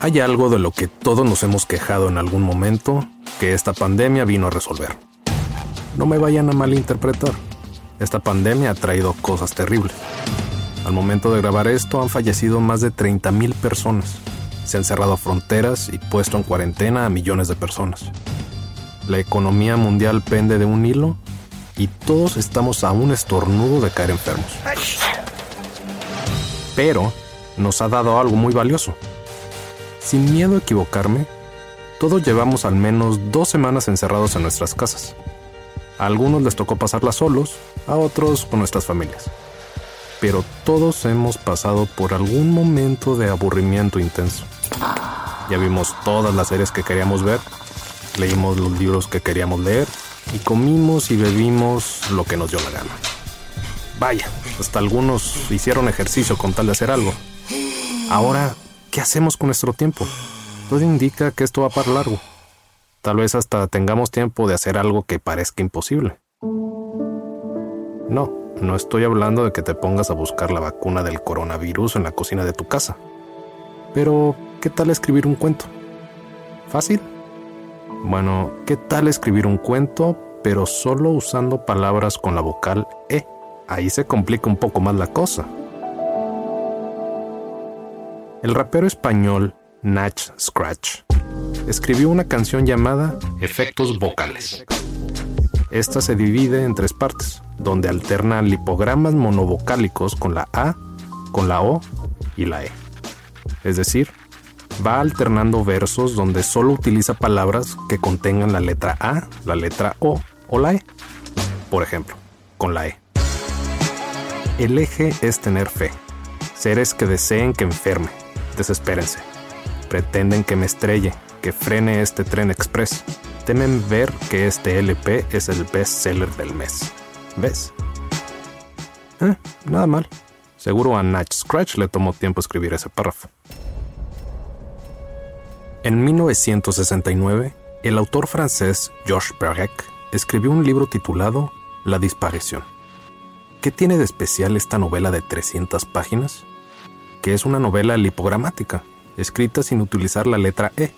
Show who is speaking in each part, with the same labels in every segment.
Speaker 1: Hay algo de lo que todos nos hemos quejado en algún momento que esta pandemia vino a resolver. No me vayan a malinterpretar. Esta pandemia ha traído cosas terribles. Al momento de grabar esto han fallecido más de 30.000 personas. Se han cerrado fronteras y puesto en cuarentena a millones de personas. La economía mundial pende de un hilo y todos estamos a un estornudo de caer enfermos. Pero nos ha dado algo muy valioso, sin miedo a equivocarme, todos llevamos al menos dos semanas encerrados en nuestras casas. A algunos les tocó pasarlas solos, a otros con nuestras familias. Pero todos hemos pasado por algún momento de aburrimiento intenso. Ya vimos todas las series que queríamos ver, leímos los libros que queríamos leer y comimos y bebimos lo que nos dio la gana. Vaya, hasta algunos hicieron ejercicio con tal de hacer algo. Ahora ¿qué hacemos con nuestro tiempo? Todo indica que esto va para largo. Tal vez hasta tengamos tiempo de hacer algo que parezca imposible. No, no estoy hablando de que te pongas a buscar la vacuna del coronavirus en la cocina de tu casa. Pero, ¿qué tal escribir un cuento? ¿Fácil? Bueno, ¿qué tal escribir un cuento, pero solo usando palabras con la vocal E? Ahí se complica un poco más la cosa. El rapero español Natch Scratch escribió una canción llamada Efectos Vocales. Esta se divide en tres partes, donde alterna lipogramas monovocálicos con la A, con la O y la E. Es decir, va alternando versos donde solo utiliza palabras que contengan la letra A, la letra O o la E. Por ejemplo, con la E. El eje es tener fe, seres que deseen que enferme, desespérense. Pretenden que me estrelle, que frene este tren express. Temen ver que este LP es el best seller del mes. ¿Ves? Eh, nada mal. Seguro a Natch Scratch le tomó tiempo escribir ese párrafo. En 1969, el autor francés Georges Perec escribió un libro titulado La disparición. ¿Qué tiene de especial esta novela de 300 páginas? Que es una novela lipogramática, escrita sin utilizar la letra E,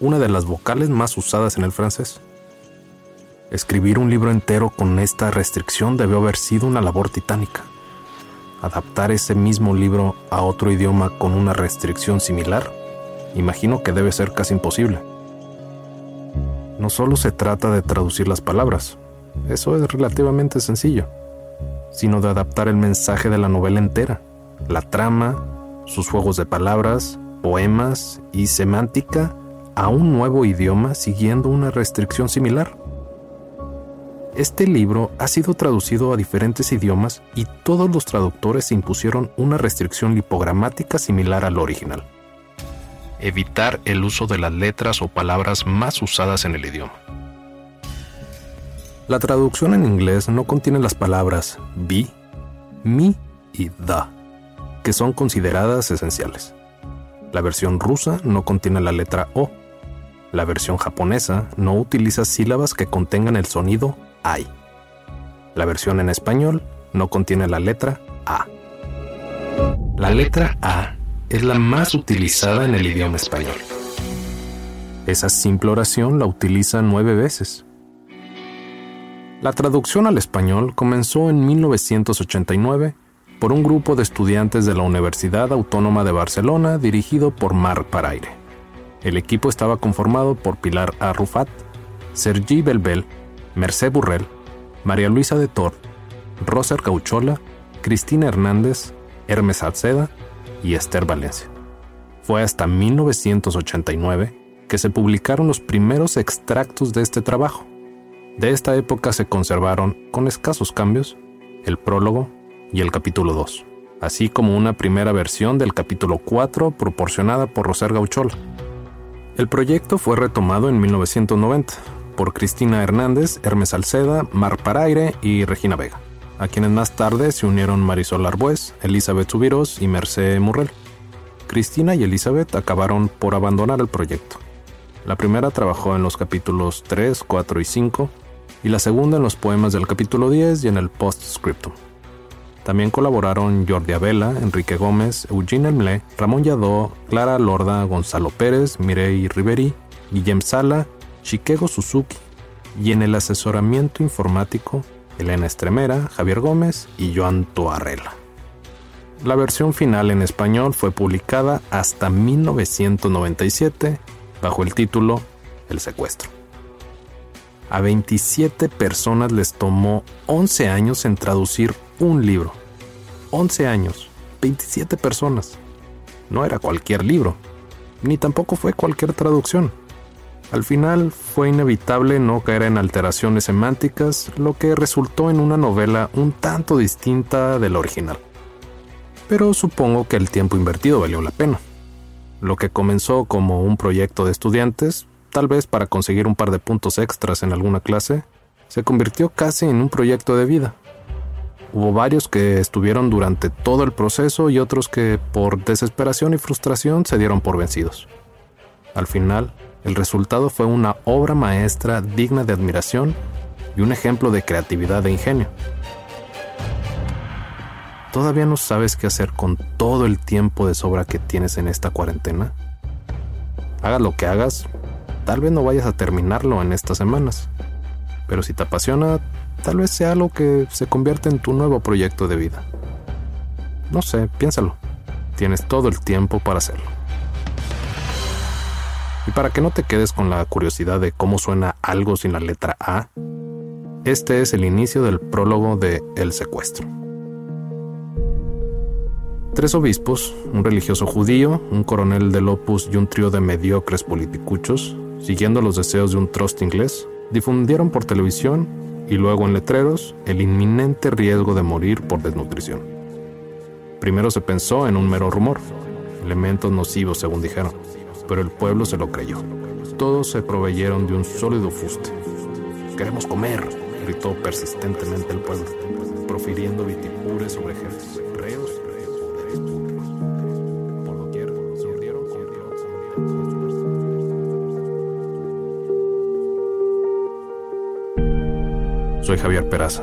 Speaker 1: una de las vocales más usadas en el francés. Escribir un libro entero con esta restricción debió haber sido una labor titánica. Adaptar ese mismo libro a otro idioma con una restricción similar, imagino que debe ser casi imposible. No solo se trata de traducir las palabras, eso es relativamente sencillo, sino de adaptar el mensaje de la novela entera la trama, sus juegos de palabras, poemas y semántica a un nuevo idioma siguiendo una restricción similar. Este libro ha sido traducido a diferentes idiomas y todos los traductores impusieron una restricción lipogramática similar al original. Evitar el uso de las letras o palabras más usadas en el idioma. La traducción en inglés no contiene las palabras be, me y the que son consideradas esenciales. La versión rusa no contiene la letra O. La versión japonesa no utiliza sílabas que contengan el sonido AI. La versión en español no contiene la letra A. La letra A es la más utilizada en el idioma español. Esa simple oración la utiliza nueve veces. La traducción al español comenzó en 1989 por un grupo de estudiantes de la Universidad Autónoma de Barcelona dirigido por Marc Paraire. El equipo estaba conformado por Pilar Arrufat, Sergi Belbel, Mercé Burrell, María Luisa de Tor, Roser Cauchola, Cristina Hernández, Hermes Alceda y Esther Valencia. Fue hasta 1989 que se publicaron los primeros extractos de este trabajo. De esta época se conservaron, con escasos cambios, el prólogo y el capítulo 2, así como una primera versión del capítulo 4 proporcionada por Roser Gauchola. El proyecto fue retomado en 1990 por Cristina Hernández, Hermes Alceda, Mar Paraire y Regina Vega, a quienes más tarde se unieron Marisol Arbues, Elizabeth Subiros y Mercé Murrell. Cristina y Elizabeth acabaron por abandonar el proyecto. La primera trabajó en los capítulos 3, 4 y 5, y la segunda en los poemas del capítulo 10 y en el postscriptum. También colaboraron Jordi Abela, Enrique Gómez, Eugene Emle, Ramón Yadó, Clara Lorda, Gonzalo Pérez, Mirei Riveri, Guillem Sala, Chiquego Suzuki y en el asesoramiento informático Elena Estremera, Javier Gómez y Joan Toarrela. La versión final en español fue publicada hasta 1997 bajo el título El secuestro. A 27 personas les tomó 11 años en traducir un libro. 11 años, 27 personas. No era cualquier libro, ni tampoco fue cualquier traducción. Al final fue inevitable no caer en alteraciones semánticas, lo que resultó en una novela un tanto distinta del original. Pero supongo que el tiempo invertido valió la pena. Lo que comenzó como un proyecto de estudiantes tal vez para conseguir un par de puntos extras en alguna clase, se convirtió casi en un proyecto de vida. Hubo varios que estuvieron durante todo el proceso y otros que por desesperación y frustración se dieron por vencidos. Al final, el resultado fue una obra maestra digna de admiración y un ejemplo de creatividad e ingenio. ¿Todavía no sabes qué hacer con todo el tiempo de sobra que tienes en esta cuarentena? Hagas lo que hagas, Tal vez no vayas a terminarlo en estas semanas, pero si te apasiona, tal vez sea algo que se convierte en tu nuevo proyecto de vida. No sé, piénsalo. Tienes todo el tiempo para hacerlo. Y para que no te quedes con la curiosidad de cómo suena algo sin la letra A, este es el inicio del prólogo de El secuestro. Tres obispos, un religioso judío, un coronel del Opus y un trío de mediocres politicuchos siguiendo los deseos de un trust inglés, difundieron por televisión y luego en letreros el inminente riesgo de morir por desnutrición. Primero se pensó en un mero rumor, elementos nocivos según dijeron, pero el pueblo se lo creyó. Todos se proveyeron de un sólido fuste. Queremos comer, gritó persistentemente el pueblo, profiriendo vitipures sobre jefes, Soy Javier Peraza.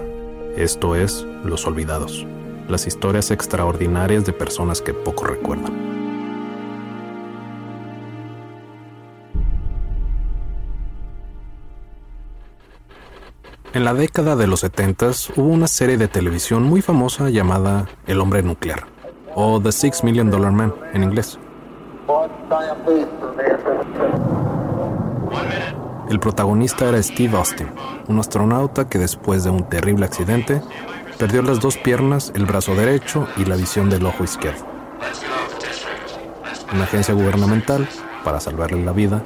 Speaker 1: Esto es Los Olvidados, las historias extraordinarias de personas que poco recuerdan. En la década de los 70 hubo una serie de televisión muy famosa llamada El hombre nuclear, o The Six Million Dollar Man en inglés. El protagonista era Steve Austin, un astronauta que después de un terrible accidente perdió las dos piernas, el brazo derecho y la visión del ojo izquierdo. Una agencia gubernamental, para salvarle la vida,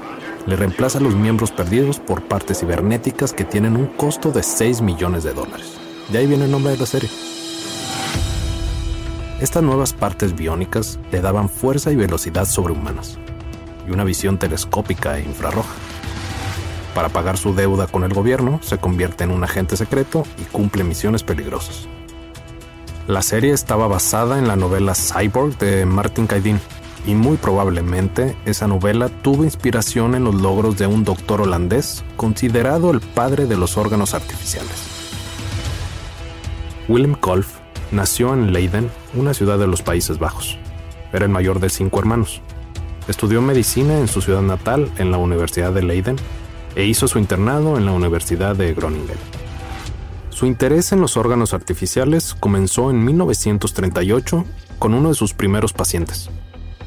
Speaker 1: le reemplaza los miembros perdidos por partes cibernéticas que tienen un costo de 6 millones de dólares. De ahí viene el nombre de la serie. Estas nuevas partes biónicas le daban fuerza y velocidad sobrehumanas y una visión telescópica e infrarroja. Para pagar su deuda con el gobierno, se convierte en un agente secreto y cumple misiones peligrosas. La serie estaba basada en la novela Cyborg de Martin Caidin, y muy probablemente esa novela tuvo inspiración en los logros de un doctor holandés considerado el padre de los órganos artificiales. Willem Kolff nació en Leiden, una ciudad de los Países Bajos. Era el mayor de cinco hermanos. Estudió medicina en su ciudad natal, en la Universidad de Leiden, e hizo su internado en la Universidad de Groningen. Su interés en los órganos artificiales comenzó en 1938 con uno de sus primeros pacientes,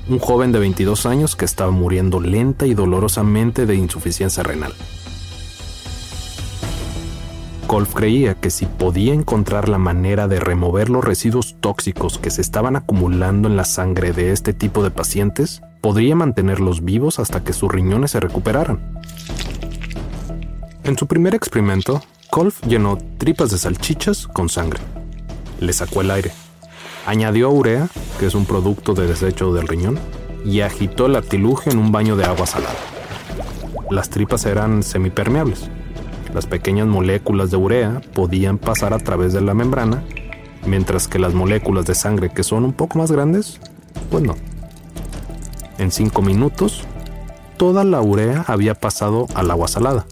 Speaker 1: un joven de 22 años que estaba muriendo lenta y dolorosamente de insuficiencia renal. Kolf creía que si podía encontrar la manera de remover los residuos tóxicos que se estaban acumulando en la sangre de este tipo de pacientes, podría mantenerlos vivos hasta que sus riñones se recuperaran. En su primer experimento, Kolf llenó tripas de salchichas con sangre. Le sacó el aire. Añadió urea, que es un producto de desecho del riñón, y agitó el artilugio en un baño de agua salada. Las tripas eran semipermeables. Las pequeñas moléculas de urea podían pasar a través de la membrana, mientras que las moléculas de sangre que son un poco más grandes, pues no. En cinco minutos, toda la urea había pasado al agua salada.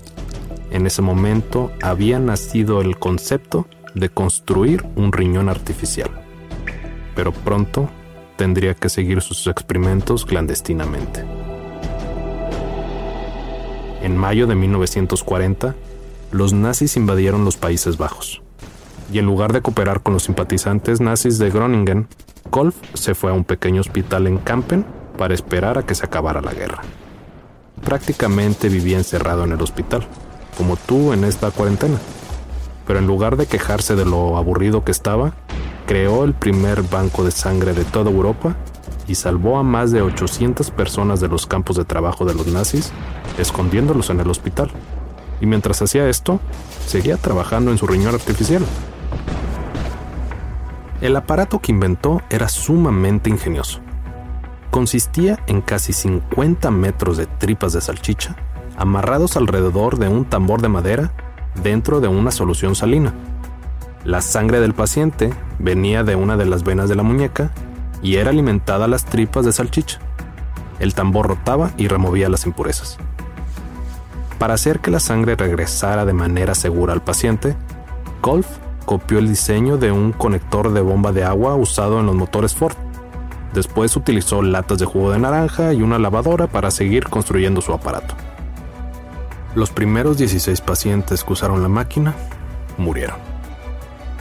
Speaker 1: En ese momento había nacido el concepto de construir un riñón artificial. Pero pronto tendría que seguir sus experimentos clandestinamente. En mayo de 1940, los nazis invadieron los Países Bajos. Y en lugar de cooperar con los simpatizantes nazis de Groningen, Kolf se fue a un pequeño hospital en Kampen para esperar a que se acabara la guerra. Prácticamente vivía encerrado en el hospital como tú en esta cuarentena. Pero en lugar de quejarse de lo aburrido que estaba, creó el primer banco de sangre de toda Europa y salvó a más de 800 personas de los campos de trabajo de los nazis, escondiéndolos en el hospital. Y mientras hacía esto, seguía trabajando en su riñón artificial. El aparato que inventó era sumamente ingenioso. Consistía en casi 50 metros de tripas de salchicha amarrados alrededor de un tambor de madera dentro de una solución salina. La sangre del paciente venía de una de las venas de la muñeca y era alimentada a las tripas de salchicha. El tambor rotaba y removía las impurezas. Para hacer que la sangre regresara de manera segura al paciente, Golf copió el diseño de un conector de bomba de agua usado en los motores Ford. Después utilizó latas de jugo de naranja y una lavadora para seguir construyendo su aparato. Los primeros 16 pacientes que usaron la máquina murieron.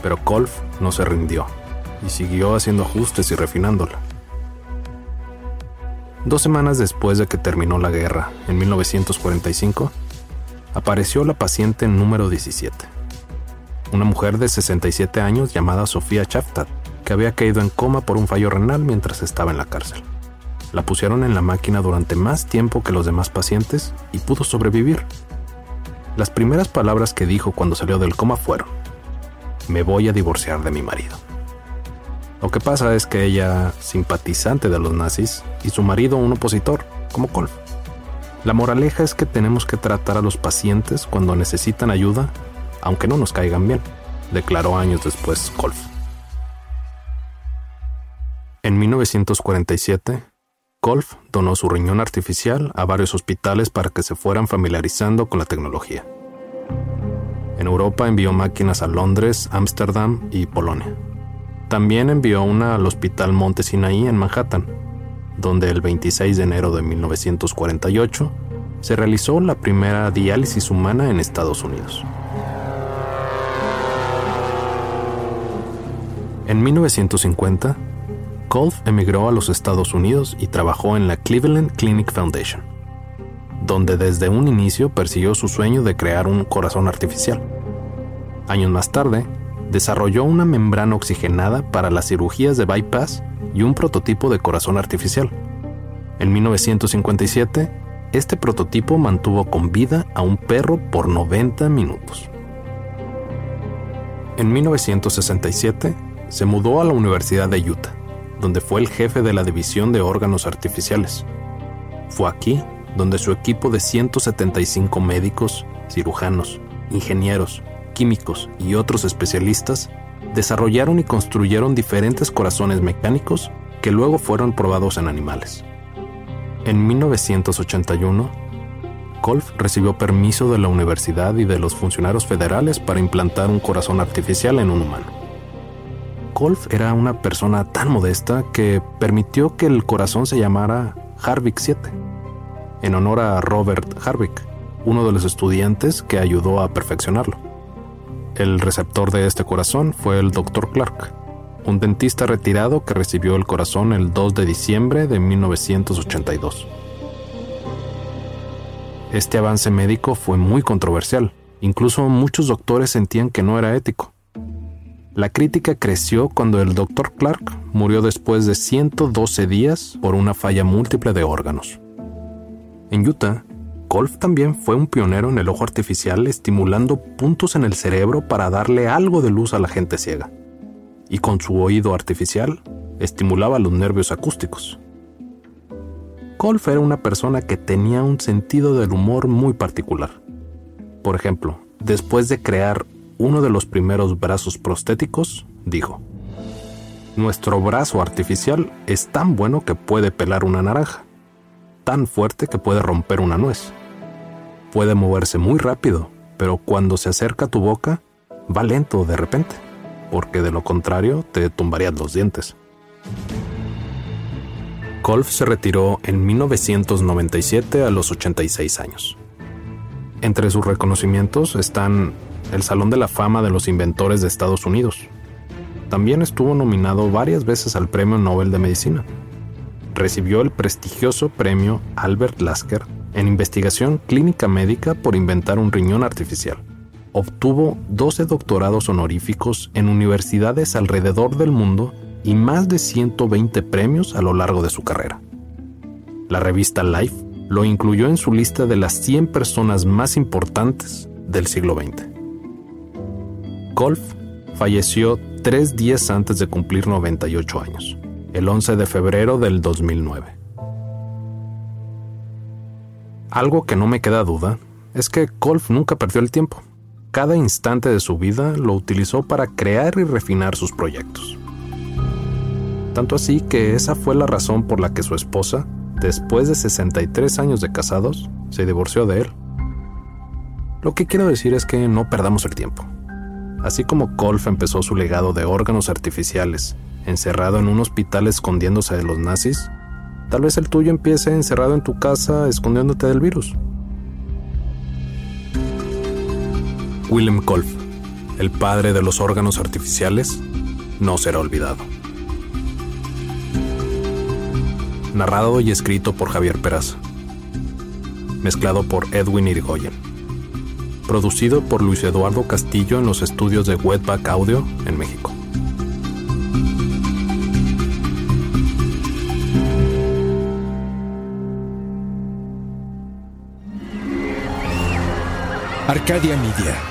Speaker 1: Pero Kolf no se rindió y siguió haciendo ajustes y refinándola. Dos semanas después de que terminó la guerra, en 1945, apareció la paciente número 17, una mujer de 67 años llamada Sofía Chaftat, que había caído en coma por un fallo renal mientras estaba en la cárcel. La pusieron en la máquina durante más tiempo que los demás pacientes y pudo sobrevivir. Las primeras palabras que dijo cuando salió del coma fueron, me voy a divorciar de mi marido. Lo que pasa es que ella, simpatizante de los nazis, y su marido un opositor, como Kolf. La moraleja es que tenemos que tratar a los pacientes cuando necesitan ayuda, aunque no nos caigan bien, declaró años después Kolf. En 1947, Kolf donó su riñón artificial a varios hospitales para que se fueran familiarizando con la tecnología. En Europa envió máquinas a Londres, Ámsterdam y Polonia. También envió una al Hospital Monte Sinaí en Manhattan, donde el 26 de enero de 1948 se realizó la primera diálisis humana en Estados Unidos. En 1950, Kolf emigró a los Estados Unidos y trabajó en la Cleveland Clinic Foundation, donde desde un inicio persiguió su sueño de crear un corazón artificial. Años más tarde, desarrolló una membrana oxigenada para las cirugías de bypass y un prototipo de corazón artificial. En 1957, este prototipo mantuvo con vida a un perro por 90 minutos. En 1967, se mudó a la Universidad de Utah donde fue el jefe de la división de órganos artificiales. Fue aquí donde su equipo de 175 médicos, cirujanos, ingenieros, químicos y otros especialistas desarrollaron y construyeron diferentes corazones mecánicos que luego fueron probados en animales. En 1981, Kolf recibió permiso de la universidad y de los funcionarios federales para implantar un corazón artificial en un humano. Kolf era una persona tan modesta que permitió que el corazón se llamara Harvick 7, en honor a Robert Harvick, uno de los estudiantes que ayudó a perfeccionarlo. El receptor de este corazón fue el Dr. Clark, un dentista retirado que recibió el corazón el 2 de diciembre de 1982. Este avance médico fue muy controversial, incluso muchos doctores sentían que no era ético. La crítica creció cuando el Dr. Clark murió después de 112 días por una falla múltiple de órganos. En Utah, Kolf también fue un pionero en el ojo artificial estimulando puntos en el cerebro para darle algo de luz a la gente ciega. Y con su oído artificial, estimulaba los nervios acústicos. Kolf era una persona que tenía un sentido del humor muy particular. Por ejemplo, después de crear uno de los primeros brazos prostéticos, dijo, Nuestro brazo artificial es tan bueno que puede pelar una naranja, tan fuerte que puede romper una nuez Puede moverse muy rápido, pero cuando se acerca a tu boca, va lento de repente, porque de lo contrario te tumbarías los dientes. Kolf se retiró en 1997 a los 86 años. Entre sus reconocimientos están el Salón de la Fama de los Inventores de Estados Unidos. También estuvo nominado varias veces al Premio Nobel de Medicina. Recibió el prestigioso premio Albert Lasker en investigación clínica médica por inventar un riñón artificial. Obtuvo 12 doctorados honoríficos en universidades alrededor del mundo y más de 120 premios a lo largo de su carrera. La revista Life lo incluyó en su lista de las 100 personas más importantes del siglo XX. Golf falleció tres días antes de cumplir 98 años, el 11 de febrero del 2009. Algo que no me queda duda es que Kolf nunca perdió el tiempo. Cada instante de su vida lo utilizó para crear y refinar sus proyectos. Tanto así que esa fue la razón por la que su esposa, después de 63 años de casados, se divorció de él. Lo que quiero decir es que no perdamos el tiempo. Así como Kolf empezó su legado de órganos artificiales, encerrado en un hospital escondiéndose de los nazis, Tal vez el tuyo empiece encerrado en tu casa escondiéndote del virus. Willem Kolf, el padre de los órganos artificiales, no será olvidado. Narrado y escrito por Javier Peraza. Mezclado por Edwin Irigoyen. Producido por Luis Eduardo Castillo en los estudios de Wetback Audio en México.
Speaker 2: Arcadia Media.